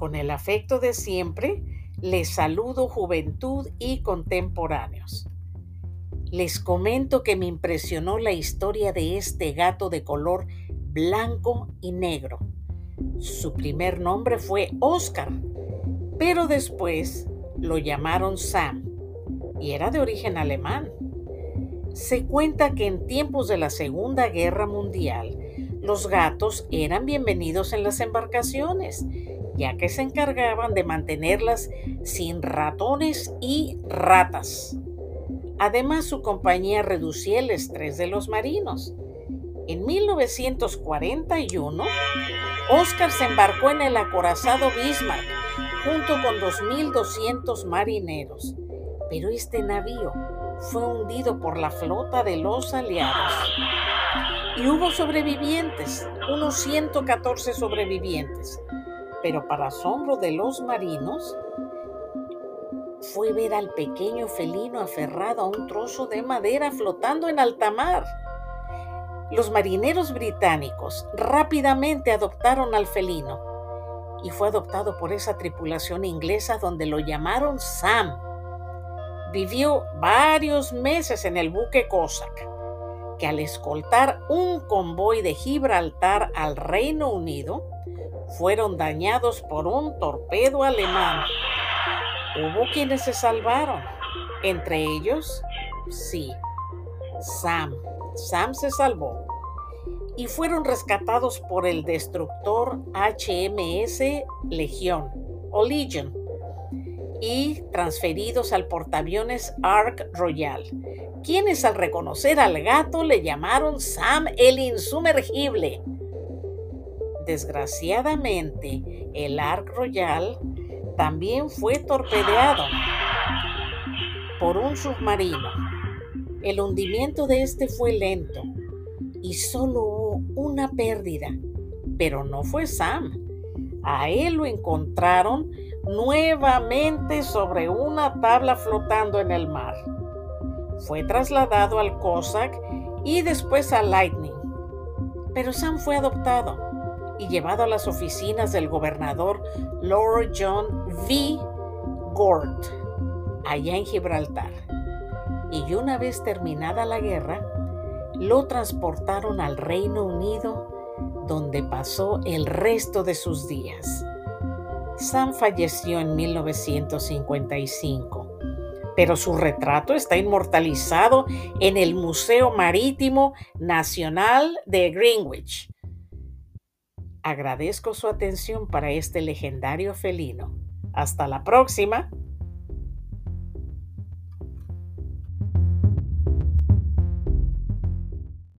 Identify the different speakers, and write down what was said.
Speaker 1: Con el afecto de siempre, les saludo juventud y contemporáneos. Les comento que me impresionó la historia de este gato de color blanco y negro. Su primer nombre fue Oscar, pero después lo llamaron Sam y era de origen alemán. Se cuenta que en tiempos de la Segunda Guerra Mundial, los gatos eran bienvenidos en las embarcaciones ya que se encargaban de mantenerlas sin ratones y ratas. Además, su compañía reducía el estrés de los marinos. En 1941, Oscar se embarcó en el acorazado Bismarck junto con 2.200 marineros, pero este navío fue hundido por la flota de los aliados. Y hubo sobrevivientes, unos 114 sobrevivientes, pero para asombro de los marinos, fue ver al pequeño felino aferrado a un trozo de madera flotando en alta mar. Los marineros británicos rápidamente adoptaron al felino y fue adoptado por esa tripulación inglesa donde lo llamaron Sam. Vivió varios meses en el buque Cossack, que al escoltar un convoy de Gibraltar al Reino Unido, fueron dañados por un torpedo alemán. Hubo quienes se salvaron, entre ellos, sí, Sam. Sam se salvó y fueron rescatados por el destructor HMS Legión o Legion y transferidos al portaaviones Ark Royal, quienes al reconocer al gato le llamaron Sam el insumergible. Desgraciadamente, el Ark Royal también fue torpedeado por un submarino. El hundimiento de este fue lento y solo hubo una pérdida, pero no fue Sam. A él lo encontraron nuevamente sobre una tabla flotando en el mar. Fue trasladado al Cossack y después al Lightning. Pero Sam fue adoptado y llevado a las oficinas del gobernador Lord John V. Gort, allá en Gibraltar. Y una vez terminada la guerra, lo transportaron al Reino Unido, donde pasó el resto de sus días. Sam falleció en 1955, pero su retrato está inmortalizado en el Museo Marítimo Nacional de Greenwich Agradezco su atención para este legendario felino. Hasta la próxima.